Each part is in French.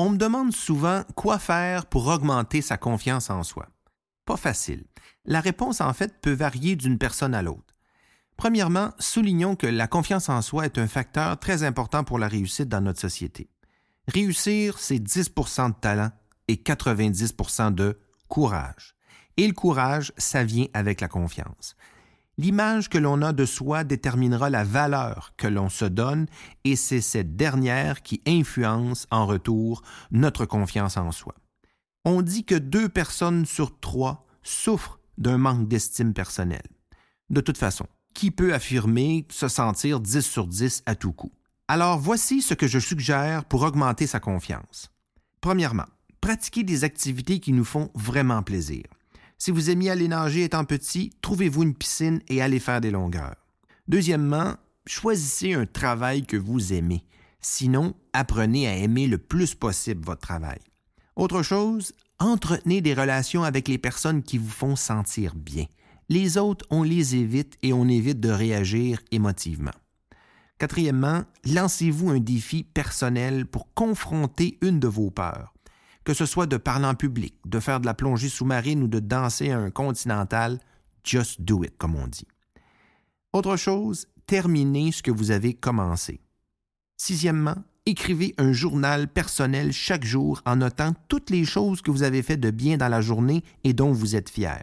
On me demande souvent quoi faire pour augmenter sa confiance en soi. Pas facile. La réponse, en fait, peut varier d'une personne à l'autre. Premièrement, soulignons que la confiance en soi est un facteur très important pour la réussite dans notre société. Réussir, c'est 10% de talent et 90% de courage. Et le courage, ça vient avec la confiance. L'image que l'on a de soi déterminera la valeur que l'on se donne et c'est cette dernière qui influence en retour notre confiance en soi. On dit que deux personnes sur trois souffrent d'un manque d'estime personnelle. De toute façon, qui peut affirmer se sentir 10 sur 10 à tout coup? Alors voici ce que je suggère pour augmenter sa confiance. Premièrement, pratiquez des activités qui nous font vraiment plaisir. Si vous aimiez aller nager étant petit, trouvez-vous une piscine et allez faire des longueurs. Deuxièmement, choisissez un travail que vous aimez. Sinon, apprenez à aimer le plus possible votre travail. Autre chose, entretenez des relations avec les personnes qui vous font sentir bien. Les autres, on les évite et on évite de réagir émotivement. Quatrièmement, lancez-vous un défi personnel pour confronter une de vos peurs que ce soit de parler en public, de faire de la plongée sous-marine ou de danser à un continental, just do it, comme on dit. Autre chose, terminez ce que vous avez commencé. Sixièmement, écrivez un journal personnel chaque jour en notant toutes les choses que vous avez fait de bien dans la journée et dont vous êtes fier.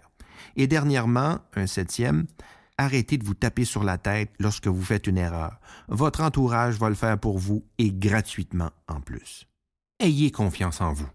Et dernièrement, un septième, arrêtez de vous taper sur la tête lorsque vous faites une erreur. Votre entourage va le faire pour vous et gratuitement en plus. Ayez confiance en vous.